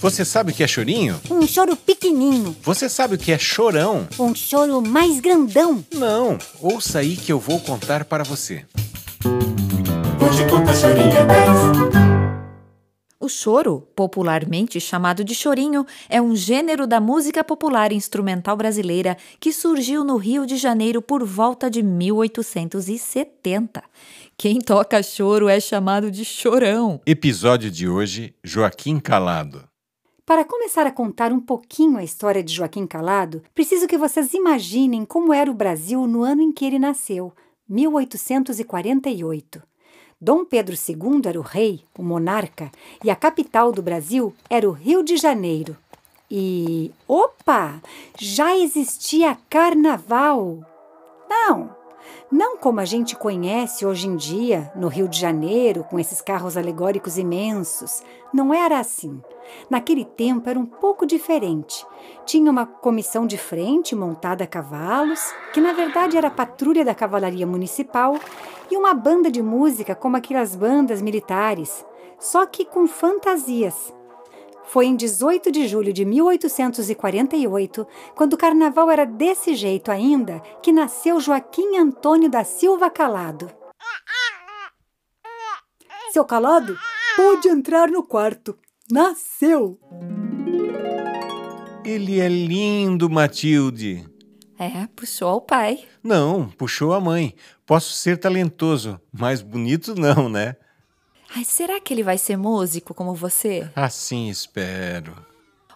Você sabe o que é chorinho? Um choro pequenininho. Você sabe o que é chorão? Um choro mais grandão. Não, ouça aí que eu vou contar para você. Hoje conta chorinho 10. O choro, popularmente chamado de chorinho, é um gênero da música popular instrumental brasileira que surgiu no Rio de Janeiro por volta de 1870. Quem toca choro é chamado de chorão. Episódio de hoje: Joaquim Calado. Para começar a contar um pouquinho a história de Joaquim Calado, preciso que vocês imaginem como era o Brasil no ano em que ele nasceu, 1848. Dom Pedro II era o rei, o monarca, e a capital do Brasil era o Rio de Janeiro. E. opa! Já existia carnaval! Não! Não como a gente conhece hoje em dia, no Rio de Janeiro, com esses carros alegóricos imensos. Não era assim. Naquele tempo era um pouco diferente. Tinha uma comissão de frente montada a cavalos, que na verdade era a patrulha da cavalaria municipal, e uma banda de música como aquelas bandas militares, só que com fantasias. Foi em 18 de julho de 1848, quando o carnaval era desse jeito ainda, que nasceu Joaquim Antônio da Silva Calado. Seu Calado, pode entrar no quarto. Nasceu! Ele é lindo, Matilde. É, puxou ao pai. Não, puxou a mãe. Posso ser talentoso, mas bonito não, né? Ai, será que ele vai ser músico como você? Assim espero.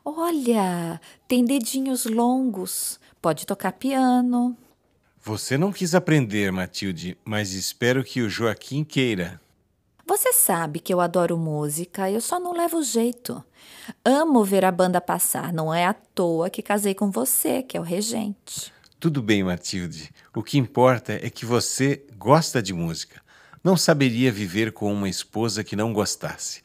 Olha, tem dedinhos longos. Pode tocar piano. Você não quis aprender, Matilde, mas espero que o Joaquim queira. Você sabe que eu adoro música, eu só não levo jeito. Amo ver a banda passar, não é à toa que casei com você, que é o regente. Tudo bem, Matilde. O que importa é que você gosta de música. Não saberia viver com uma esposa que não gostasse.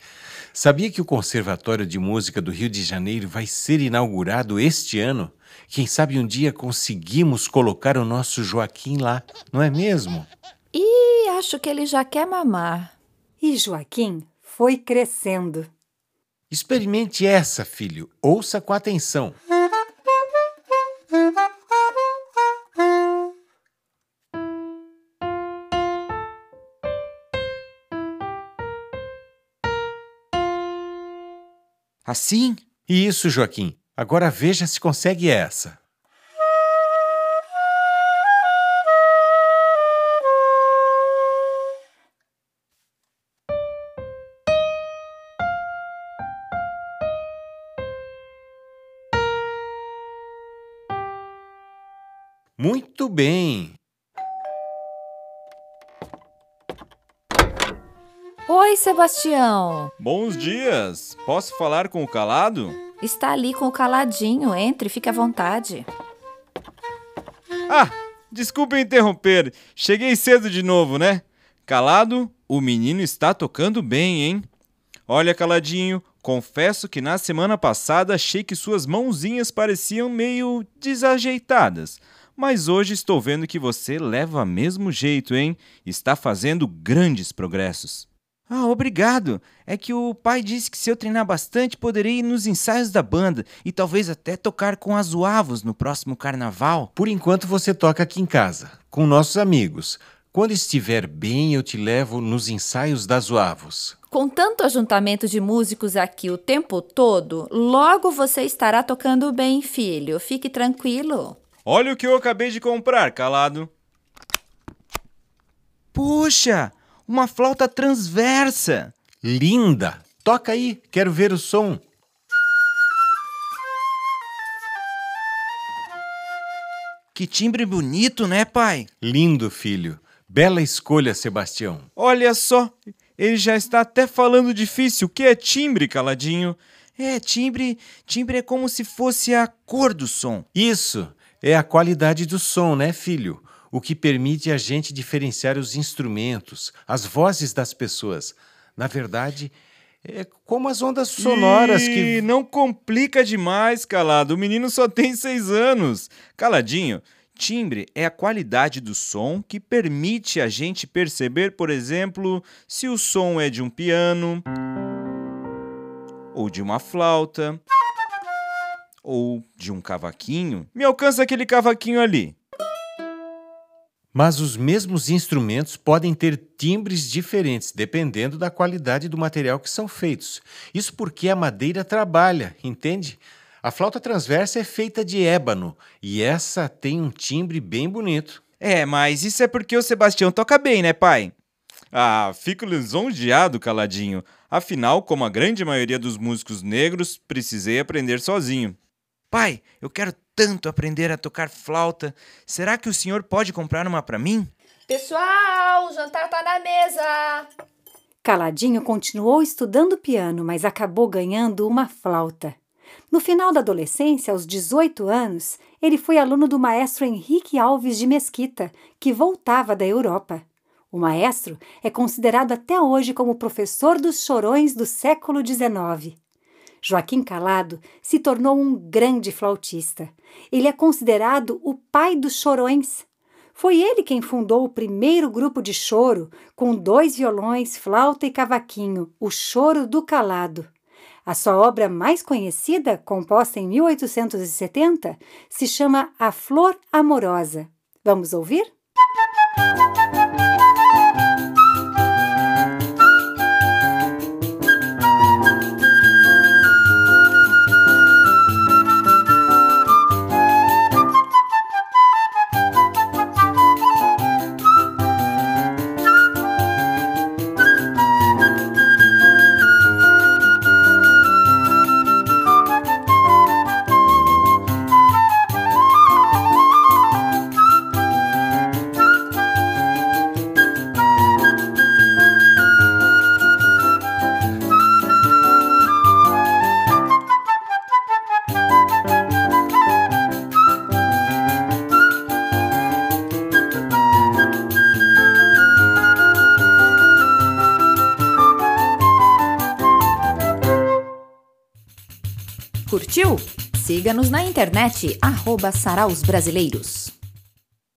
Sabia que o Conservatório de Música do Rio de Janeiro vai ser inaugurado este ano? Quem sabe um dia conseguimos colocar o nosso Joaquim lá, não é mesmo? E acho que ele já quer mamar. E Joaquim foi crescendo. Experimente essa, filho. Ouça com atenção. Assim? Isso, Joaquim. Agora veja se consegue essa. Muito bem. Oi, Sebastião. Bons dias. Posso falar com o calado? Está ali com o caladinho. Entre, fique à vontade. Ah, desculpe interromper. Cheguei cedo de novo, né? Calado, o menino está tocando bem, hein? Olha, caladinho, confesso que na semana passada achei que suas mãozinhas pareciam meio desajeitadas. Mas hoje estou vendo que você leva mesmo jeito, hein? Está fazendo grandes progressos. Ah, obrigado. É que o pai disse que se eu treinar bastante, poderei ir nos ensaios da banda e talvez até tocar com as Uavos no próximo carnaval. Por enquanto você toca aqui em casa, com nossos amigos. Quando estiver bem, eu te levo nos ensaios das Uavos. Com tanto ajuntamento de músicos aqui o tempo todo, logo você estará tocando bem, filho. Fique tranquilo. Olha o que eu acabei de comprar, calado. Puxa, uma flauta transversa. Linda! Toca aí, quero ver o som. Que timbre bonito, né, pai? Lindo, filho. Bela escolha, Sebastião. Olha só, ele já está até falando difícil. O que é timbre, caladinho? É, timbre, timbre é como se fosse a cor do som. Isso é a qualidade do som, né, filho? O que permite a gente diferenciar os instrumentos, as vozes das pessoas. Na verdade, é como as ondas sonoras Ih, que. não complica demais, calado. O menino só tem seis anos. Caladinho, timbre é a qualidade do som que permite a gente perceber, por exemplo, se o som é de um piano ou de uma flauta, ou de um cavaquinho, me alcança aquele cavaquinho ali. Mas os mesmos instrumentos podem ter timbres diferentes dependendo da qualidade do material que são feitos. Isso porque a madeira trabalha, entende? A flauta transversa é feita de ébano e essa tem um timbre bem bonito. É, mas isso é porque o Sebastião toca bem, né, pai? Ah, fico lisonjeado, caladinho. Afinal, como a grande maioria dos músicos negros, precisei aprender sozinho. Pai, eu quero tanto aprender a tocar flauta. Será que o senhor pode comprar uma para mim? Pessoal, o jantar tá na mesa. Caladinho continuou estudando piano, mas acabou ganhando uma flauta. No final da adolescência, aos 18 anos, ele foi aluno do maestro Henrique Alves de Mesquita, que voltava da Europa. O maestro é considerado até hoje como professor dos chorões do século XIX. Joaquim Calado se tornou um grande flautista. Ele é considerado o pai dos chorões. Foi ele quem fundou o primeiro grupo de choro, com dois violões, flauta e cavaquinho, o Choro do Calado. A sua obra mais conhecida, composta em 1870, se chama A Flor Amorosa. Vamos ouvir? Curtiu? Siga-nos na internet, arroba Saraus Brasileiros.